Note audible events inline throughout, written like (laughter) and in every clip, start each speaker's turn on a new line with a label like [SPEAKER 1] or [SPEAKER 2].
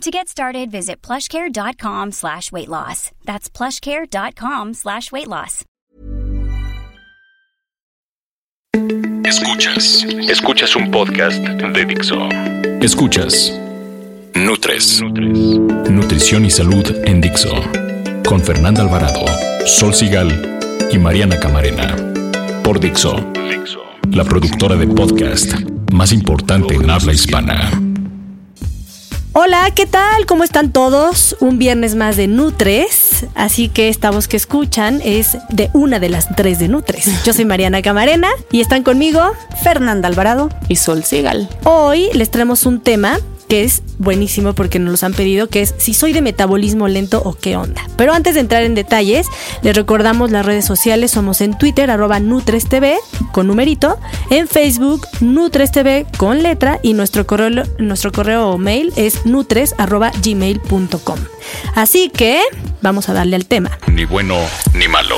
[SPEAKER 1] To get started, visit plushcare.com slash weight loss. That's plushcare.com slash weight loss.
[SPEAKER 2] Escuchas. Escuchas un podcast de Dixo. Escuchas. Nutres. Nutrición y salud en Dixo. Con Fernanda Alvarado, Sol Sigal y Mariana Camarena. Por Dixo. La productora de podcast más importante en habla hispana.
[SPEAKER 3] Hola, ¿qué tal? ¿Cómo están todos? Un viernes más de Nutres. Así que esta voz que escuchan es de una de las tres de Nutres. Yo soy Mariana Camarena y están conmigo
[SPEAKER 4] Fernanda Alvarado
[SPEAKER 5] y Sol Sigal.
[SPEAKER 3] Hoy les traemos un tema que es buenísimo porque nos los han pedido, que es si soy de metabolismo lento o qué onda. Pero antes de entrar en detalles, les recordamos las redes sociales, somos en Twitter, arroba NutresTV, con numerito, en Facebook, NutresTV, con letra, y nuestro correo, nuestro correo o mail es nutres, arroba gmail.com. Así que vamos a darle al tema.
[SPEAKER 2] Ni bueno ni malo.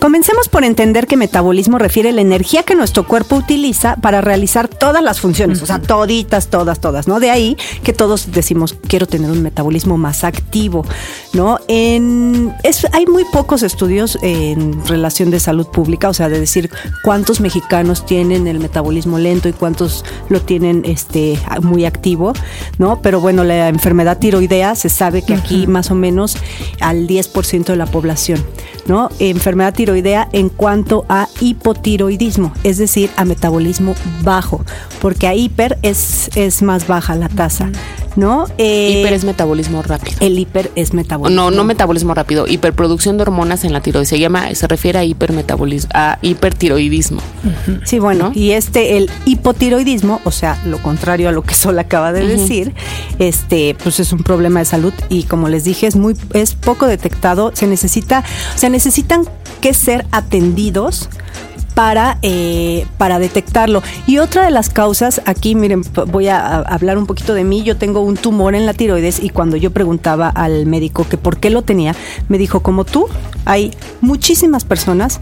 [SPEAKER 4] Comencemos por entender que metabolismo refiere a la energía que nuestro cuerpo utiliza para realizar todas las funciones, o sea, toditas, todas, todas, ¿no? De ahí que todos decimos, quiero tener un metabolismo más activo, ¿no? En, es, hay muy pocos estudios en relación de salud pública, o sea, de decir cuántos mexicanos tienen el metabolismo lento y cuántos lo tienen este, muy activo, ¿no? Pero bueno, la enfermedad tiroidea se sabe que aquí más o menos al 10% de la población, ¿no? Enfermedad tiroidea en cuanto a hipotiroidismo, es decir, a metabolismo bajo, porque a hiper es, es más baja la tasa. ¿No?
[SPEAKER 5] Eh, hiper es metabolismo rápido.
[SPEAKER 4] El hiper es metabolismo.
[SPEAKER 5] No, no metabolismo rápido. Hiperproducción de hormonas en la tiroides. Se llama, se refiere a hipermetabolismo, a hipertiroidismo.
[SPEAKER 4] Sí, bueno. Y este, el hipotiroidismo, o sea, lo contrario a lo que (laughs) Sol acaba de decir, este, pues es un problema de salud y como les dije, es muy, es poco detectado. Se necesita, se necesitan que ser atendidos para, eh, para detectarlo. Y otra de las causas, aquí miren, voy a, hablar un poquito de mí, yo tengo un tumor en la tiroides y cuando yo preguntaba al médico que por qué lo tenía, me dijo, como tú, hay muchísimas personas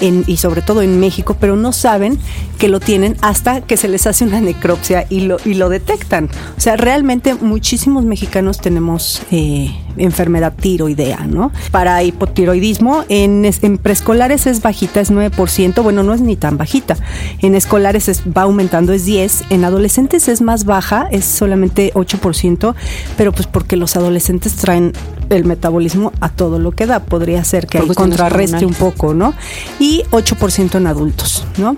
[SPEAKER 4] y sobre todo en México, pero no saben que lo tienen hasta que se les hace una necropsia y lo, y lo detectan. O sea, realmente muchísimos mexicanos tenemos eh, enfermedad tiroidea, ¿no? Para hipotiroidismo, en, en, preescolares es bajita, es 9%, bueno, no es ni tan bajita. En escolares va aumentando, es 10%, en adolescentes es más baja, es solamente 8%, pero pues porque los adolescentes traen el metabolismo a todo lo que da, podría ser que ahí contrarreste un poco, ¿no? Y 8% en adultos, ¿no?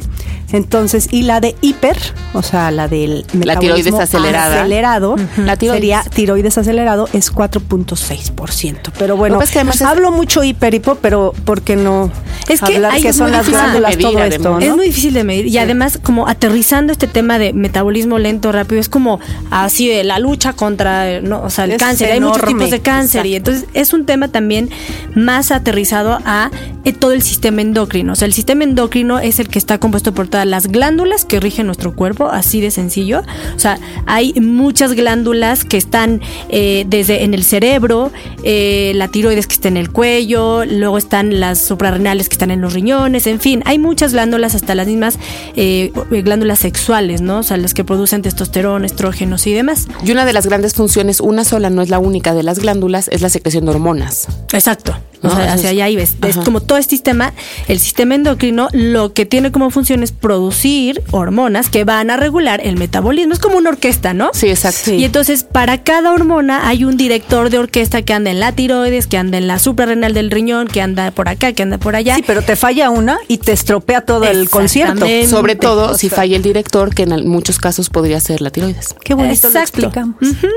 [SPEAKER 4] Entonces, y la de hiper, o sea, la del metabolismo
[SPEAKER 5] la tiroides acelerada.
[SPEAKER 4] acelerado, la tiroides. sería tiroides acelerado, es 4.6%. Pero bueno,
[SPEAKER 5] pues que además
[SPEAKER 4] hablo mucho hiper, hipo, pero ¿por qué no
[SPEAKER 3] es que
[SPEAKER 4] hablar
[SPEAKER 3] hay
[SPEAKER 4] que son las glándulas,
[SPEAKER 5] medir,
[SPEAKER 4] todo esto, ¿no?
[SPEAKER 3] Es muy difícil de medir. Y además, como aterrizando este tema de metabolismo lento, rápido, es como así de la lucha contra, ¿no? o sea, el
[SPEAKER 4] Es
[SPEAKER 3] cáncer. Hay muchos tipos de cáncer. Y entonces es un tema también más aterrizado a eh, todo el sistema endocrino. O sea, el sistema endocrino es el que está compuesto por las glándulas que rigen nuestro cuerpo, así de sencillo. O sea, hay muchas glándulas que están eh, desde en el cerebro, eh, la tiroides que está en el cuello, luego están las suprarrenales que están en los riñones, en fin, hay muchas glándulas, hasta las mismas eh, glándulas sexuales, ¿no? O sea, las que producen testosterona, estrógenos y demás.
[SPEAKER 5] Y una de las grandes funciones, una sola, no es la única de las glándulas, es la secreción de hormonas.
[SPEAKER 3] Exacto. O
[SPEAKER 5] No,
[SPEAKER 3] sea,
[SPEAKER 5] eso
[SPEAKER 3] hacia
[SPEAKER 5] es-
[SPEAKER 3] allá ibes. Es
[SPEAKER 5] Ajá.
[SPEAKER 3] como todo este sistema, el sistema endocrino, lo que tiene como función es producir hormonas que van a regular el metabolismo. Es como una orquesta, ¿no?
[SPEAKER 5] Sí, exacto.
[SPEAKER 3] Y entonces, para cada hormona hay un director de orquesta que anda en la tiroides, que anda en la suprarrenal del riñón, que anda por acá, que anda por allá.
[SPEAKER 4] Sí, pero te falla una y te estropea todo el concierto.
[SPEAKER 5] Sobre todo
[SPEAKER 4] O
[SPEAKER 5] si
[SPEAKER 4] sea-
[SPEAKER 5] falla el director, que en muchos casos podría ser la tiroides.
[SPEAKER 4] Qué bonito lo
[SPEAKER 3] Exacto.
[SPEAKER 4] explicamos.
[SPEAKER 3] Ujú.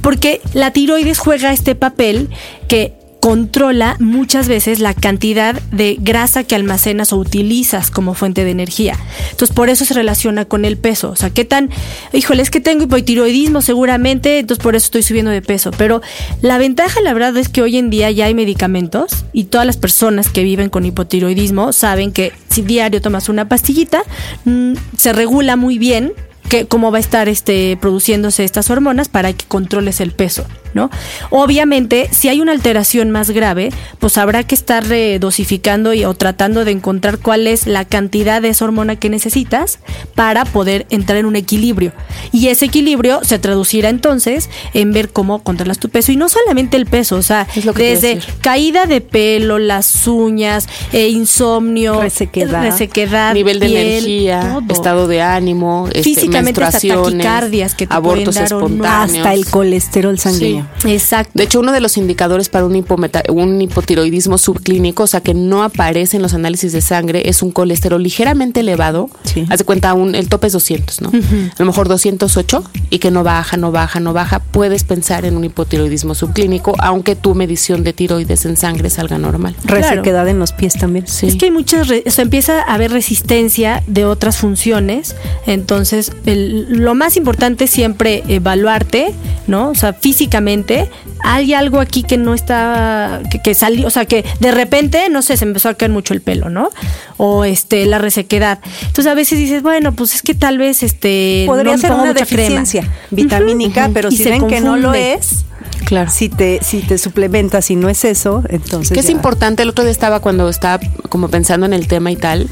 [SPEAKER 3] Porque la tiroides juega este papel que controla muchas veces la cantidad de grasa que almacenas o utilizas como fuente de energía. Entonces, por eso se relaciona con el peso. O sea, qué tan, híjole, es que tengo hipotiroidismo seguramente, entonces por eso estoy subiendo de peso. Pero la ventaja, la verdad, es que hoy en día ya hay medicamentos y todas las personas que viven con hipotiroidismo saben que si diario tomas una pastillita, mm, se regula muy bien que, cómo va a estar este, produciéndose estas hormonas para que controles el peso. ¿no? Obviamente, si hay una alteración más grave, pues habrá que estar dosificando y, o tratando de encontrar cuál es la cantidad de esa hormona que necesitas para poder entrar en un equilibrio. Y ese equilibrio se traducirá entonces en ver cómo controlas tu peso. Y no solamente el peso, o sea, desde caída de pelo, las uñas, eh, insomnio,
[SPEAKER 4] resequedad,
[SPEAKER 5] nivel de energía, estado de ánimo, este, físicamente hasta
[SPEAKER 3] taquicardias que te
[SPEAKER 5] abortos espontáneos.
[SPEAKER 4] hasta el colesterol sanguíneo.
[SPEAKER 3] Exacto.
[SPEAKER 5] De hecho, uno de los indicadores para un, un hipotiroidismo subclínico, o sea, que no aparece en los análisis de sangre, es un colesterol ligeramente elevado. Haz de cuenta, un, el tope es 200, ¿no? A lo mejor 208 y que no baja, no baja, no baja. Puedes pensar en un hipotiroidismo subclínico, aunque tu medición de tiroides en sangre salga normal.
[SPEAKER 4] Resequedad en los pies también.
[SPEAKER 3] Sí. Es que hay muchas, o sea, empieza a haber resistencia de otras funciones. Entonces, lo más importante es siempre evaluarte, ¿no? O sea, físicamente hay algo aquí que no está, que, salió, o sea, que de repente, no sé, se empezó a caer mucho el pelo, ¿no? O este, la resequedad. Entonces a veces dices, bueno, pues es que tal vez este.
[SPEAKER 4] Podría ser una deficiencia vitamínica, pero si ven que no lo es. Claro. Si te, si te suplementas y no es eso, entonces.
[SPEAKER 5] Que es importante, el otro día estaba cuando estaba como pensando en el tema y tal.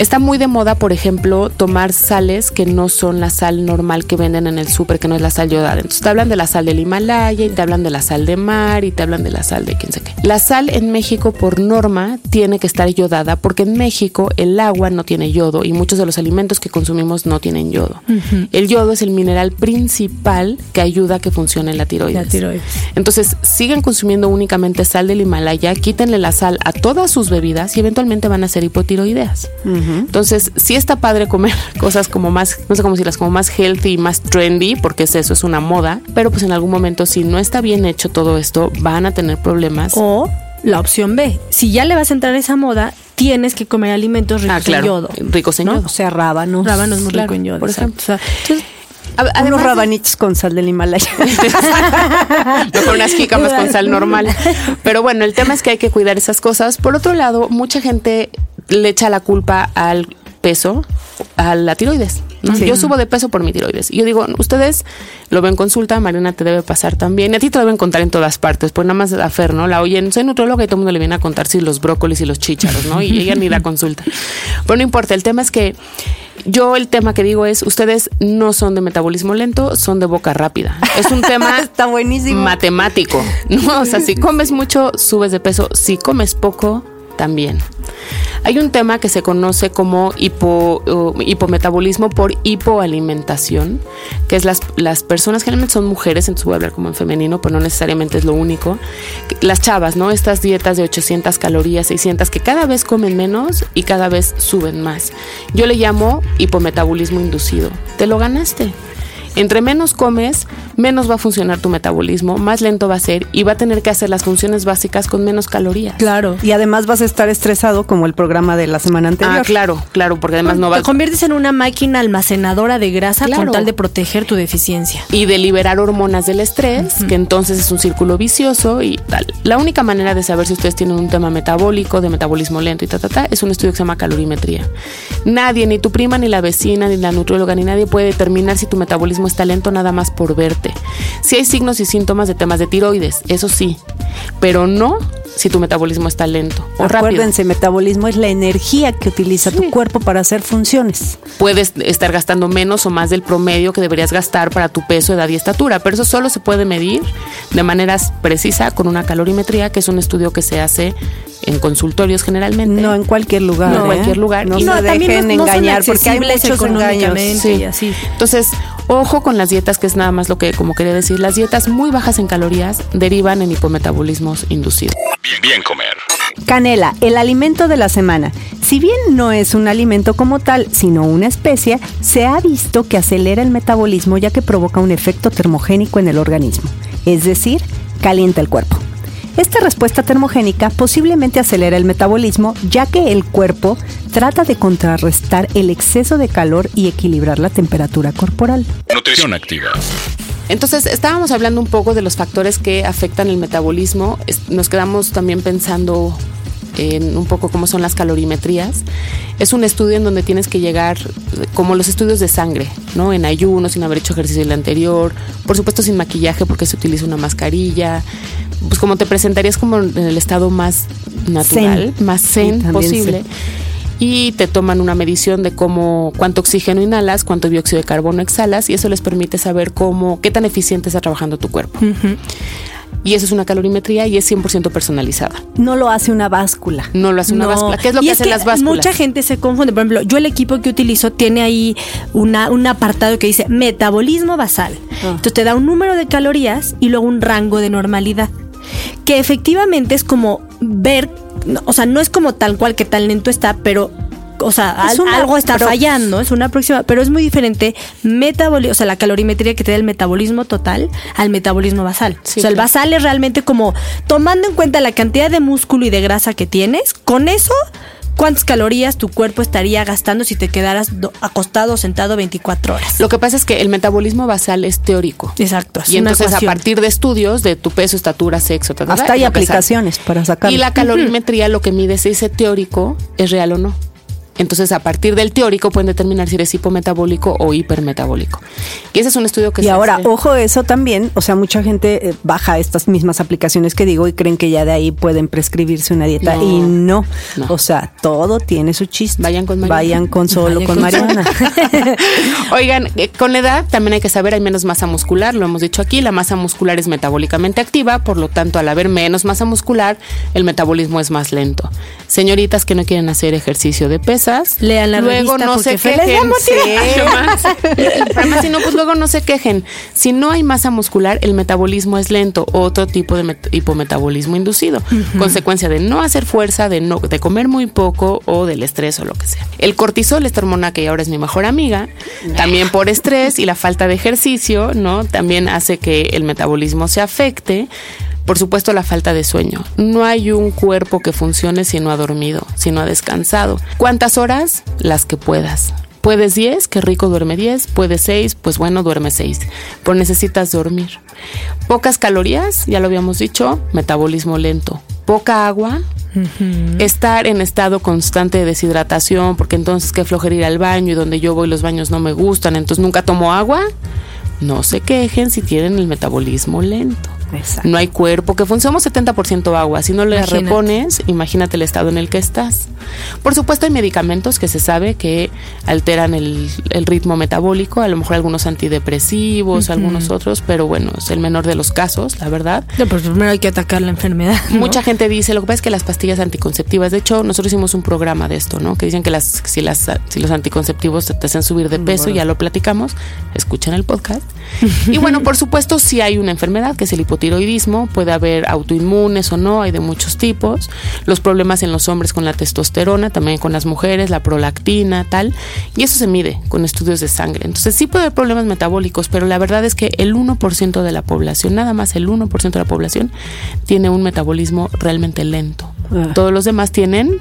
[SPEAKER 5] Está muy de moda, por ejemplo, tomar sales que no son la sal normal que venden en el súper, que no es la sal yodada. Entonces te hablan de la sal del Himalaya y te hablan de la sal de mar y te hablan de la sal de quién sé qué. La sal en México por norma tiene que estar yodada porque en México el agua no tiene yodo y muchos de los alimentos que consumimos no tienen yodo. El yodo es el mineral principal que ayuda a que funcione la tiroides. La tiroides. Entonces siguen consumiendo únicamente sal del Himalaya, quítenle la sal a todas sus bebidas y eventualmente van a ser hipotiroideas. Entonces, sí está padre comer (laughs) cosas como más, no sé cómo decirlas, como más healthy, más trendy, porque es eso, es una moda, pero pues en algún momento si no está bien hecho todo esto, van a tener problemas.
[SPEAKER 3] O la opción B, si ya le vas a entrar a esa moda, tienes que comer alimentos ricos
[SPEAKER 5] ah,
[SPEAKER 3] en yodo.
[SPEAKER 5] Ricos en yodo.
[SPEAKER 4] O sea, rábanos.
[SPEAKER 3] Rábanos muy rico en yodo. Por ejemplo.
[SPEAKER 4] Unos rabanitos con sal del Himalaya. (laughs)
[SPEAKER 5] Mejor unas jícamas con sal normal. (laughs) Pero bueno, el tema es que hay que cuidar esas cosas. Por otro lado, mucha gente le echa la culpa al peso, a la tiroides. Yo subo de peso por mi tiroides. Y yo digo, ustedes lo ven consulta, Mariana te debe pasar también. Y a ti te deben contar en todas partes. Pues nada más a Fer, ¿no? La oyen, soy nutróloga y todo el mundo le viene a contar si los brócolis y los chícharos, ¿no? Y ella ni da consulta. (laughs) Pero no importa, el tema es que yo el tema que digo es, ustedes no son de metabolismo lento, son de boca rápida. Es un tema (laughs)
[SPEAKER 4] Está buenísimo.
[SPEAKER 5] matemático. ¿no? O sea, si comes mucho, subes de peso. Si comes poco, también. Hay un tema que se conoce como uh, hipometabolismo por hipoalimentación, que es las, las personas, generalmente son mujeres, entonces voy a hablar como en femenino, pero no necesariamente es lo único. Las chavas, ¿no? Estas dietas de 800 calorías, 600, que cada vez comen menos y cada vez suben más. Yo le llamo hipometabolismo inducido. Te lo ganaste. Entre menos comes, menos va a funcionar tu metabolismo, más lento va a ser y va a tener que hacer las funciones básicas con menos calorías.
[SPEAKER 4] Claro. Y además vas a estar estresado como el programa de la semana anterior.
[SPEAKER 5] Ah, claro, claro, porque además no, va
[SPEAKER 3] Te conviertes en una máquina almacenadora de grasa con tal de proteger tu deficiencia.
[SPEAKER 5] Y de liberar hormonas del estrés, que entonces es un círculo vicioso y tal. La única manera de saber si ustedes tienen un tema metabólico, de metabolismo lento y ta, ta, ta, es un estudio que se llama calorimetría. Nadie, ni tu prima, ni la vecina, ni la nutrióloga, ni nadie puede determinar si tu metabolismo es lento nada más por verte. Si hay signos y síntomas de temas de tiroides, eso sí, pero no si tu metabolismo está lento o
[SPEAKER 4] Acuérdense, metabolismo es la energía que utiliza tu cuerpo para hacer funciones.
[SPEAKER 5] Puedes estar gastando menos o más del promedio que deberías gastar para tu peso, edad y estatura, pero eso solo se puede medir de manera precisa con una calorimetría, que es un estudio que se hace en consultorios generalmente.
[SPEAKER 4] No en cualquier lugar.
[SPEAKER 5] No en ¿eh? cualquier lugar.
[SPEAKER 4] No, se dejen engañar porque hay muchos engaños.
[SPEAKER 5] Sí. así. Entonces, ojo con las dietas, que es nada más lo que, como quería decir, las dietas muy bajas en calorías derivan en hipometabolismos inducidos.
[SPEAKER 2] Bien, bien comer.
[SPEAKER 4] Canela, el alimento de la semana. Si bien no es un alimento como tal, sino una especie, se ha visto que acelera el metabolismo ya que provoca un efecto termogénico en el organismo, es decir, calienta el cuerpo. Esta respuesta termogénica posiblemente acelera el metabolismo ya que el cuerpo trata de contrarrestar el exceso de calor y equilibrar la temperatura corporal.
[SPEAKER 2] Nutrición activa.
[SPEAKER 5] Entonces, estábamos hablando un poco de los factores que afectan el metabolismo. Nos quedamos también pensando en un poco cómo son las calorimetrías. Es un estudio en donde tienes que llegar como los estudios de sangre, ¿no? En ayuno, sin haber hecho ejercicio el anterior, por supuesto sin maquillaje porque se utiliza una mascarilla. Pues como te presentarías como en el estado más natural, más zen posible y te toman una medición de cómo cuánto oxígeno inhalas, cuánto dióxido de carbono exhalas y eso les permite saber cómo qué tan eficiente está trabajando tu cuerpo. Y eso es una calorimetría y es 100% personalizada.
[SPEAKER 4] No lo hace una báscula.
[SPEAKER 5] No lo hace una báscula. ¿Qué es lo que hacen las básculas?
[SPEAKER 3] Mucha gente se confunde. Por ejemplo, yo el equipo que utilizo tiene ahí una, un apartado que dice metabolismo basal. Ah. Entonces te da un número de calorías y luego un rango de normalidad. Que efectivamente es como ver o sea, no es como tal cual que tan lento está, pero o sea, algo está fallando, es una próxima, pero es muy diferente metabolismo, o sea, la calorimetría que te da el metabolismo total al metabolismo basal. o sea, el basal es realmente como tomando en cuenta la cantidad de músculo y de grasa que tienes, con eso cuántas calorías tu cuerpo estaría gastando si te quedaras acostado o sentado 24 horas.
[SPEAKER 5] Lo que pasa es que el metabolismo basal es teórico.
[SPEAKER 3] Exacto.
[SPEAKER 5] Y entonces a partir de estudios de tu peso, estatura, sexo,
[SPEAKER 4] hasta hay aplicaciones para sacar.
[SPEAKER 5] Y la calorimetría lo que mide si ese teórico es real o no. Entonces, a partir del teórico pueden determinar si eres hipometabólico o hipermetabólico. Y ese es un estudio que
[SPEAKER 4] y ahora, ojo, eso también, o sea, mucha gente eh, baja estas mismas aplicaciones que digo y creen que ya de ahí pueden prescribirse una dieta y no. O sea, todo tiene su chiste.
[SPEAKER 5] Vayan con Mariana.
[SPEAKER 4] Vayan con solo con, Mariana. (laughs)
[SPEAKER 5] Oigan, eh, con la edad también hay que saber, hay menos masa muscular, lo hemos dicho aquí, la masa muscular es metabólicamente activa, por lo tanto, al haber menos masa muscular, el metabolismo es más lento. Señoritas que no quieren hacer ejercicio de pesa,
[SPEAKER 3] Lean la
[SPEAKER 5] luego no se quejen. (laughs) si no, pues luego no se quejen. Si no hay masa muscular, el metabolismo es lento, otro tipo de hipometabolismo inducido, consecuencia de no hacer fuerza, de no de comer muy poco o del estrés o lo que sea. El cortisol, esta hormona que ahora es mi mejor amiga, también por estrés y la falta de ejercicio, ¿no? También hace que el metabolismo se afecte. Por supuesto, la falta de sueño. No hay un cuerpo que funcione si no ha dormido, si no ha descansado. ¿Cuántas horas? Las que puedas. Puedes 10, qué rico duerme 10. Puedes 6, pues bueno, duerme 6. Pero necesitas dormir. Pocas calorías, ya lo habíamos dicho, metabolismo lento. Poca agua, Estar en estado constante de deshidratación, porque entonces qué flojera ir al baño y donde yo voy los baños no me gustan, entonces nunca tomo agua. No se quejen si tienen el metabolismo lento. No hay cuerpo que funcione. Somos 70% agua. Si no le repones, imagínate el estado en el que estás. Por supuesto, hay medicamentos que se sabe que alteran el, ritmo metabólico. A lo mejor algunos antidepresivos, algunos otros, pero bueno, es el menor de los casos, la verdad.
[SPEAKER 3] No, pero primero hay que atacar la enfermedad.
[SPEAKER 5] Mucha gente dice, lo que pasa es que las pastillas anticonceptivas, de hecho, nosotros hicimos un programa de esto, ¿no? Que dicen que las, si, las, si los anticonceptivos te, hacen subir de peso, ya lo platicamos, escuchen el podcast. y bueno, por supuesto, si hay una enfermedad que es el hipotiroidismo, puede haber autoinmunes o no, hay de muchos tipos. Los problemas en los hombres con la testosterona, también con las mujeres, la prolactina, tal. Y eso se mide con estudios de sangre. Entonces sí puede haber problemas metabólicos, pero la verdad es que el 1% de la población, nada más el 1% de la población, tiene un metabolismo realmente lento. Ah. Todos los demás tienen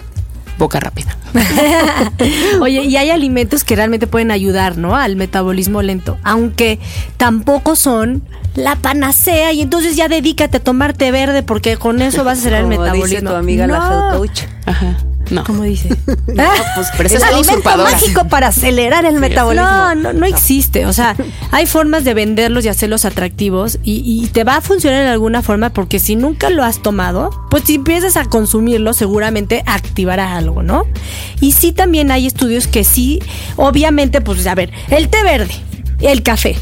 [SPEAKER 5] boca rápida. (laughs)
[SPEAKER 3] Oye, y hay alimentos que realmente pueden ayudar, ¿no? Al metabolismo lento, aunque tampoco son la panacea y entonces ya dedícate a tomarte verde porque con eso vas a hacer el metabolismo. Dice
[SPEAKER 4] tu amiga la coach.
[SPEAKER 3] Ajá. No. ¿Cómo dice? (laughs)
[SPEAKER 4] No, pues, pero es alimento mágico para acelerar el metabolismo.
[SPEAKER 3] No, no, no existe. O sea, hay formas de venderlos y hacerlos atractivos y, y, te va a funcionar en alguna forma porque si nunca lo has tomado, pues si empiezas a consumirlo, seguramente activará algo, ¿no? Y sí también hay estudios que sí, obviamente, pues a ver, el té verde, el café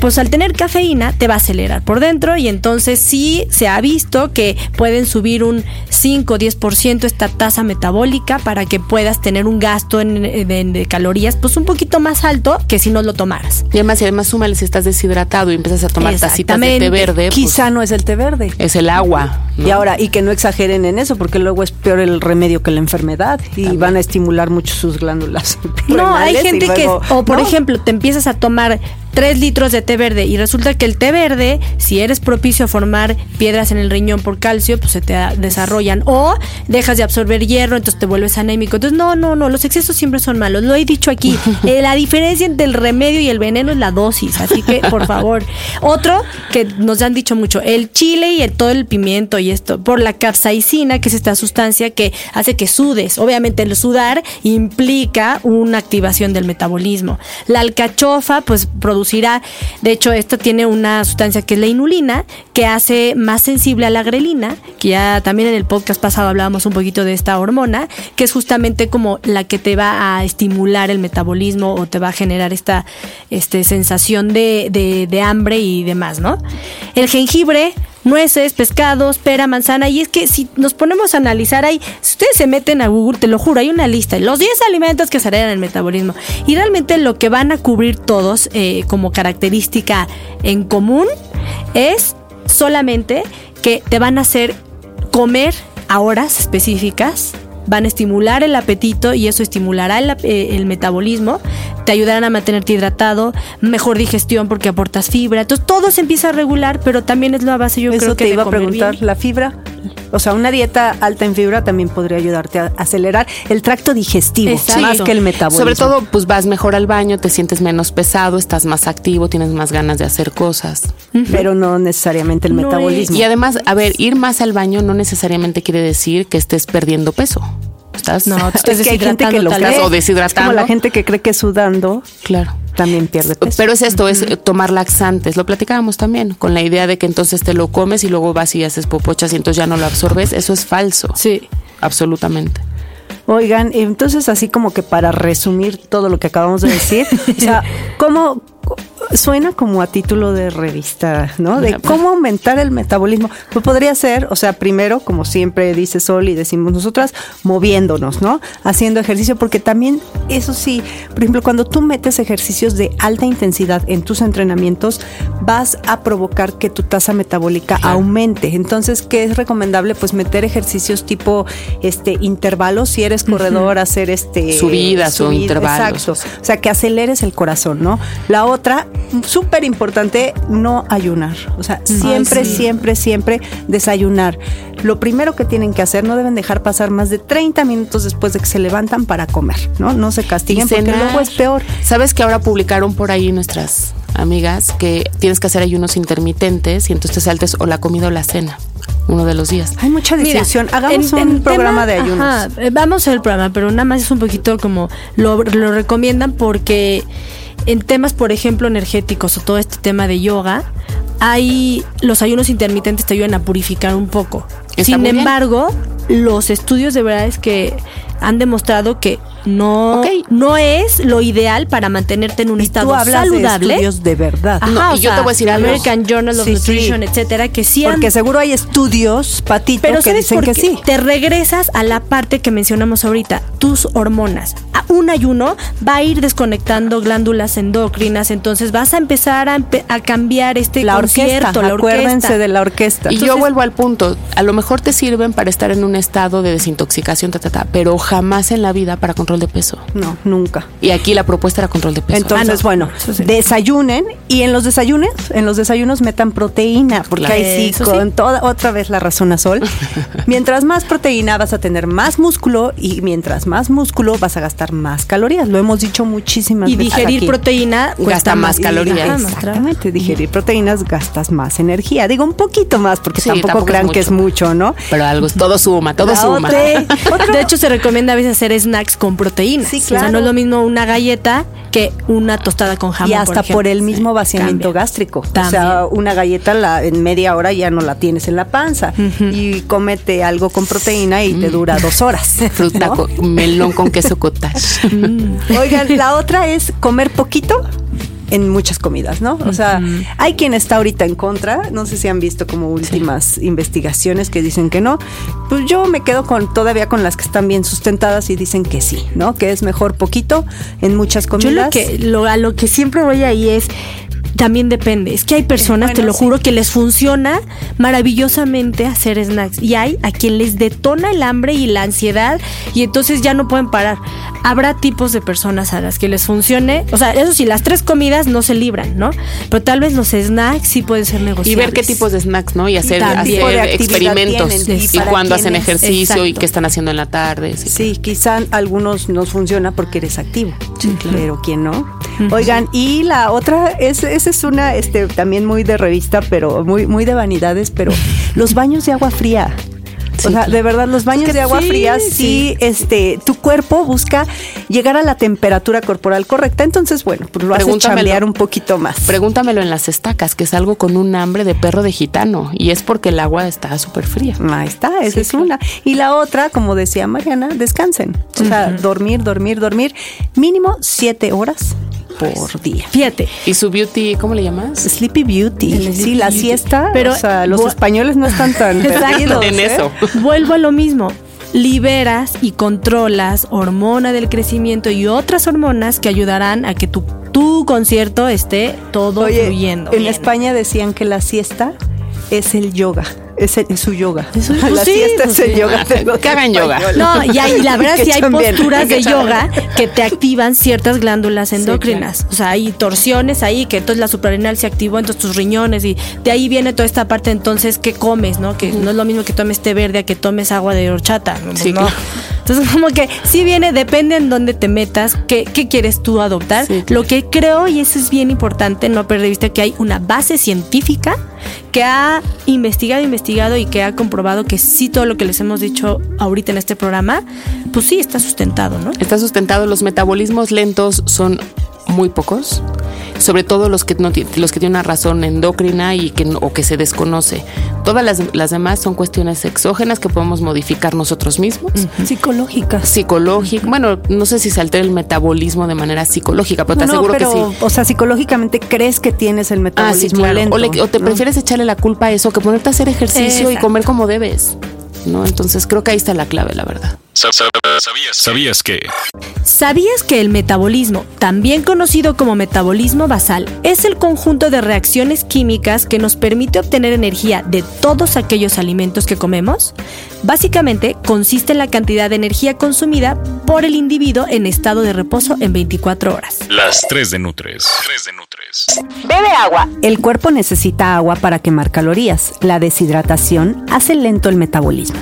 [SPEAKER 3] pues al tener cafeína te va a acelerar por dentro y entonces sí se ha visto que pueden subir un 5 o 10% esta tasa metabólica para que puedas tener un gasto en, de, calorías pues un poquito más alto que si no lo tomaras.
[SPEAKER 5] Y además, y además súmale si estás deshidratado y empiezas a tomar tacitas de té verde.
[SPEAKER 4] Pues Quizá no es el té verde.
[SPEAKER 5] Es el agua.
[SPEAKER 4] Y ahora, y que no exageren en eso porque luego es peor el remedio que la enfermedad y van a estimular mucho sus glándulas.
[SPEAKER 3] No, hay gente que, o por ejemplo, te empiezas a tomar 3 litros de té verde. Y resulta que el té verde, si eres propicio a formar piedras en el riñón por calcio, pues se te desarrollan. O dejas de absorber hierro, entonces te vuelves anémico. Entonces, no, no, no, los excesos siempre son malos. Lo he dicho aquí. (laughs) Eh, la diferencia entre el remedio y el veneno es la dosis. Así que, por favor. Otro que nos han dicho mucho, el chile y el, todo el pimiento y esto, por la capsaicina, que es esta sustancia que hace que sudes. Obviamente el sudar implica una activación del metabolismo. La alcachofa, pues de hecho, esta tiene una sustancia que es la inulina, que hace más sensible a la grelina, que ya también en el podcast pasado hablábamos un poquito de esta hormona, que es justamente como la que te va a estimular el metabolismo o te va a generar esta este, sensación de, de, de hambre y demás, ¿no? El jengibre nueces, pescados, pera, manzana. Y es que si nos ponemos a analizar, ahí, si ustedes se meten a Google, te lo juro, hay una lista, los 10 alimentos que aceleran el metabolismo. Y realmente lo que van a cubrir todos eh, como característica en común es solamente que te van a hacer comer a horas específicas van a estimular el apetito y eso estimulará el, eh, el, metabolismo, te ayudarán a mantenerte hidratado, mejor digestión porque aportas fibra. Entonces todo se empieza a regular, pero también es la base, yo creo que
[SPEAKER 4] te iba a preguntar, la fibra. O sea, una dieta alta en fibra también podría ayudarte a acelerar el tracto digestivo, más que el metabolismo.
[SPEAKER 5] Sobre todo, pues vas mejor al baño, te sientes menos pesado, estás más activo, tienes más ganas de hacer cosas.
[SPEAKER 4] Pero no necesariamente el metabolismo.
[SPEAKER 5] Y además, a ver, ir más al baño no necesariamente quiere decir que estés perdiendo peso. Estás,
[SPEAKER 3] no, estás (laughs)
[SPEAKER 4] es que hay gente que lo
[SPEAKER 5] estás o deshidratando.
[SPEAKER 4] como la gente que cree que sudando.
[SPEAKER 5] Claro
[SPEAKER 4] también pierde peso.
[SPEAKER 5] Pero es esto, es tomar laxantes. Lo platicábamos también, con la idea de que entonces te lo comes y luego vas y haces popochas y entonces ya no lo absorbes. Eso es falso.
[SPEAKER 3] Sí.
[SPEAKER 5] Absolutamente.
[SPEAKER 4] Oigan, entonces así como que para resumir todo lo que acabamos de decir, (laughs) o sea, ¿cómo, suena como a título de revista, ¿no? De cómo aumentar el metabolismo. Pues podría ser, o sea, primero, como siempre dice Sol y decimos nosotras, moviéndonos, ¿no? Haciendo ejercicio, porque también, eso sí, por ejemplo, cuando tú metes ejercicios de alta intensidad en tus entrenamientos, vas a provocar que tu tasa metabólica aumente. Entonces, ¿qué es recomendable? Pues meter ejercicios tipo este intervalos, si eres corredor, hacer este
[SPEAKER 5] subidas o intervalos.
[SPEAKER 4] Exacto. O sea, que aceleres el corazón, ¿no? La otra súper importante no ayunar. O sea, siempre, siempre, siempre desayunar. Lo primero que tienen que hacer, no deben dejar pasar más de 30 minutos después de que se levantan para comer, ¿no? No se castiguen porque luego es peor.
[SPEAKER 5] ¿Sabes que ahora publicaron por ahí nuestras amigas que tienes que hacer ayunos intermitentes y entonces te saltes o la comida o la cena? uno de los días.
[SPEAKER 4] Hay mucha discusión. Hagamos un programa de ayunos.
[SPEAKER 3] Eh, vamos a el programa, pero nada más es un poquito como lo, lo recomiendan porque en temas, por ejemplo, energéticos o todo este tema de yoga, hay los ayunos intermitentes te ayudan a purificar un poco. Sin embargo, los estudios de verdad es que han demostrado que no, no es lo ideal para mantenerte en un estado tú hablas saludable.
[SPEAKER 4] De estudios de verdad.
[SPEAKER 5] y yo te voy a decir
[SPEAKER 3] American Journal of Nutrition, etcétera, que sí
[SPEAKER 4] Porque seguro hay estudios, patito,
[SPEAKER 3] pero
[SPEAKER 4] que dicen que sí.
[SPEAKER 3] Te regresas a la parte que mencionamos ahorita, tus hormonas. un ayuno va a ir desconectando glándulas endocrinas, entonces vas a empezar a, cambiar este
[SPEAKER 4] la concierto, orquesta, la Acuérdense de la orquesta.
[SPEAKER 5] Y yo vuelvo al punto, a lo mejor te sirven para estar en un estado de desintoxicación, ta, ta, ta, pero jamás en la vida para control de peso.
[SPEAKER 4] No, nunca.
[SPEAKER 5] Y aquí la propuesta era control de peso.
[SPEAKER 4] Entonces, ah, bueno, desayunen y en los desayunes, en los desayunos metan proteína, porque ahí sí, con toda otra vez la razón a sol. (laughs) mientras más proteína vas a tener más músculo y mientras más músculo vas a gastar más calorías. Lo hemos dicho muchísimas
[SPEAKER 3] veces. Y digerir proteína
[SPEAKER 5] gasta más, calorías.
[SPEAKER 4] Exactamente, digerir proteínas gastas más energía. Digo un poquito más porque tampoco, crean que es mucho, ¿no?
[SPEAKER 5] Pero algo, todo suma, todo suma. (laughs)
[SPEAKER 3] de hecho, se recomienda a veces hacer snacks con proteína. Sí, claro. O sea, no es lo mismo una galleta que una tostada con jamón.
[SPEAKER 4] Y hasta por, el mismo vaciamiento gástrico. O sea, una galleta la, en media hora ya no la tienes en la panza. Y cómete algo con proteína y te dura dos horas. (laughs)
[SPEAKER 5] Fruta con melón con queso cottage. (laughs)
[SPEAKER 4] Oigan, la otra es comer poquito en muchas comidas, ¿no? O sea, hay quien está ahorita en contra, no sé si han visto como últimas investigaciones que dicen que no, pues yo me quedo con todavía con las que están bien sustentadas y dicen que sí, ¿no? Que es mejor poquito en muchas comidas.
[SPEAKER 3] Yo lo que lo, a lo que siempre voy ahí es también depende. Es que hay personas, te lo juro, que les funciona maravillosamente hacer snacks. Y hay a quien les detona el hambre y la ansiedad y entonces ya no pueden parar. Habrá tipos de personas a las que les funcione. O sea, eso sí, las tres comidas no se libran, ¿no? Pero tal vez los snacks sí pueden ser negociables.
[SPEAKER 5] Y ver qué tipos de snacks, ¿no? Y hacer, experimentos. Y, cuándo hacen ejercicio y qué están haciendo en la tarde.
[SPEAKER 4] Sí, quizá algunos nos funciona porque eres activo. Pero quién no. (laughs) Oigan, y la otra, es, esa es una este, también muy de revista, pero muy, muy de vanidades, pero (laughs) los baños de agua fría. o sea, de verdad, los baños de agua fría, sí, este, tu cuerpo busca llegar a la temperatura corporal correcta. Entonces, bueno, pues lo hace chambear un poquito más.
[SPEAKER 5] Pregúntamelo en las estacas, que es algo con un hambre de perro de gitano. Y es porque el agua está súper fría.
[SPEAKER 4] Ahí está, esa es una. Y la otra, como decía Mariana, descansen. O sea, dormir, dormir, dormir. Mínimo siete horas por día.
[SPEAKER 3] Fíjate.
[SPEAKER 5] ¿Y su beauty, cómo le llamas?
[SPEAKER 4] Sleepy Beauty. sí, la siesta. Pero o sea, los españoles no están tan (laughs)
[SPEAKER 5] perdidos, en ¿eh? eso.
[SPEAKER 3] Vuelvo a lo mismo liberas y controlas hormona del crecimiento y otras hormonas que ayudarán a que tu, tu concierto esté todo fluyendo.
[SPEAKER 4] En España decían que la siesta es el yoga es, su yoga. (laughs)
[SPEAKER 3] la
[SPEAKER 4] pues
[SPEAKER 3] siesta
[SPEAKER 4] es el yoga.
[SPEAKER 5] Que hagan yoga.
[SPEAKER 3] No, y, (laughs) hay, la verdad sí hay posturas (laughs) de yoga que te activan ciertas glándulas endocrinas. O sea, hay torsiones ahí que entonces la suprarrenal se activó en tus riñones y de ahí viene toda esta parte entonces que comes, ¿no? Que no es lo mismo que tomes té verde a que tomes agua de horchata. Sí, ¿no? Entonces, como que sí viene, depende en dónde te metas, qué, qué quieres tú adoptar. Lo que creo, y eso es bien importante, no perder de vista que hay una base científica que ha investigado, investigado y que ha comprobado que sí todo lo que les hemos dicho ahorita en este programa, pues sí está sustentado, ¿no?
[SPEAKER 5] Está sustentado. Los metabolismos lentos son muy pocos, sobre todo los que no los que tienen una razón endocrina y que o que se desconoce. Todas las, las demás son cuestiones exógenas que podemos modificar nosotros mismos.
[SPEAKER 3] Psicológicas.
[SPEAKER 5] Psicológica. Bueno, no sé si se altera el metabolismo de manera psicológica, pero te aseguro que sí.
[SPEAKER 4] O sea, psicológicamente crees que tienes el metabolismo lento.
[SPEAKER 5] O, te prefieres echarle la culpa a eso que ponerte a hacer ejercicio y comer como debes. ¿No? Entonces creo que ahí está la clave, la verdad.
[SPEAKER 2] ¿Sabías que?
[SPEAKER 3] ¿Sabías que el metabolismo, también conocido como metabolismo basal, es el conjunto de reacciones químicas que nos permite obtener energía de todos aquellos alimentos que comemos? Básicamente consiste en la cantidad de energía consumida por el individuo en estado de reposo en 24 horas.
[SPEAKER 2] Las 3 de Nutres. 3 de
[SPEAKER 4] Nutres. Bebe agua. El cuerpo necesita agua para quemar calorías. La deshidratación hace lento el metabolismo.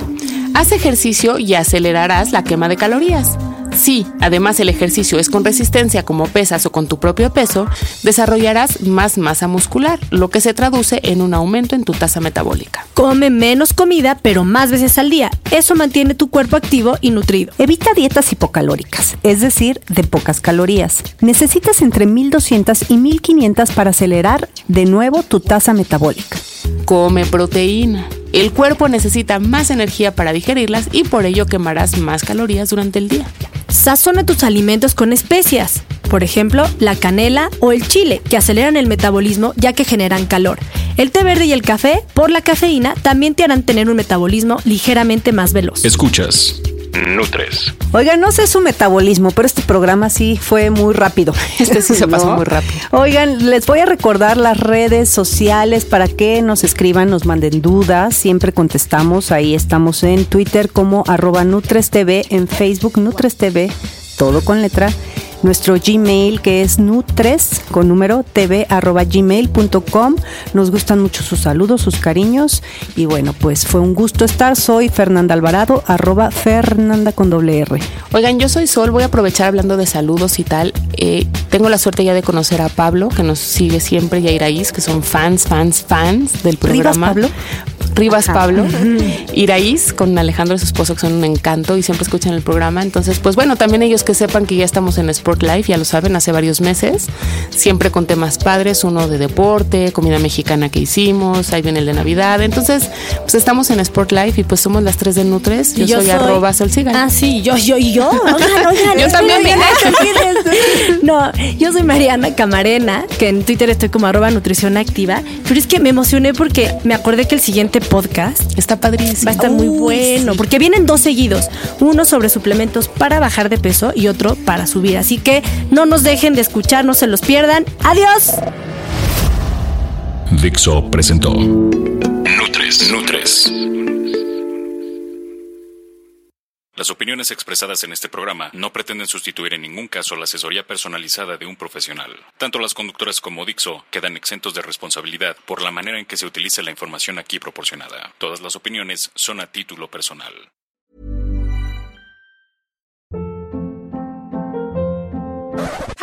[SPEAKER 5] Haz ejercicio y acelerarás la quema de calorías. Si además el ejercicio es con resistencia como pesas o con tu propio peso, desarrollarás más masa muscular, lo que se traduce en un aumento en tu tasa metabólica.
[SPEAKER 3] Come menos comida, pero más veces al día. Eso mantiene tu cuerpo activo y nutrido.
[SPEAKER 4] Evita dietas hipocalóricas, es decir, de pocas calorías. Necesitas entre 1200 y 1500 para acelerar de nuevo tu tasa metabólica.
[SPEAKER 5] Come proteína. El cuerpo necesita más energía para digerirlas y por ello quemarás más calorías durante el día.
[SPEAKER 3] Sazona tus alimentos con especias, por ejemplo, la canela o el chile, que aceleran el metabolismo ya que generan calor. El té verde y el café, por la cafeína, también te harán tener un metabolismo ligeramente más veloz.
[SPEAKER 2] Escuchas. Nutres.
[SPEAKER 4] Oigan, no sé su metabolismo, pero este programa sí fue muy rápido. (laughs)
[SPEAKER 5] Este sí se pasó muy rápido.
[SPEAKER 4] Oigan, les voy a recordar las redes sociales para que nos escriban, nos manden dudas. Siempre contestamos. Ahí estamos en Twitter como arroba NutresTV, en Facebook NutresTV, todo con letra nuestro Gmail que es nutres con número tv arroba gmail.com. Nos gustan mucho sus saludos, sus cariños y bueno, pues fue un gusto estar. Soy Fernanda Alvarado, arroba Fernanda con doble R.
[SPEAKER 5] Oigan, yo soy Sol, voy a aprovechar hablando de saludos y tal. Eh, tengo la suerte ya de conocer a Pablo, que nos sigue siempre, y a Iraíz, que son fans, fans, fans del programa.
[SPEAKER 4] Pablo?
[SPEAKER 5] Rivas Pablo, Iraíz con Alejandro y su esposo que son un encanto y siempre escuchan el programa. Entonces, pues bueno, también ellos que sepan que ya estamos en Sport Life, ya lo saben, hace varios meses, siempre con temas padres, uno de deporte, comida mexicana que hicimos, ahí viene el de Navidad. Entonces, pues estamos en Sport Life y pues somos las tres de Nutres. Yo, soy, arroba solsiga.
[SPEAKER 3] Ah, sí, yo, yo y yo. (laughs)
[SPEAKER 5] yo también me (laughs)
[SPEAKER 3] No, yo soy Mariana Camarena, que en Twitter estoy como arroba nutrición activa, pero es que me emocioné porque me acordé que el siguiente podcast.
[SPEAKER 5] Está padrísimo.
[SPEAKER 3] Va a estar muy bueno, porque vienen dos seguidos, uno sobre suplementos para bajar de peso y otro para subir. Así que no nos dejen de escuchar, no se los pierdan. Adiós.
[SPEAKER 2] Dixo presentó Nutres. Nutres. Las opiniones expresadas en este programa no pretenden sustituir en ningún caso la asesoría personalizada de un profesional. Tanto las conductoras como Dixo quedan exentos de responsabilidad por la manera en que se utiliza la información aquí proporcionada. Todas las opiniones son a título personal.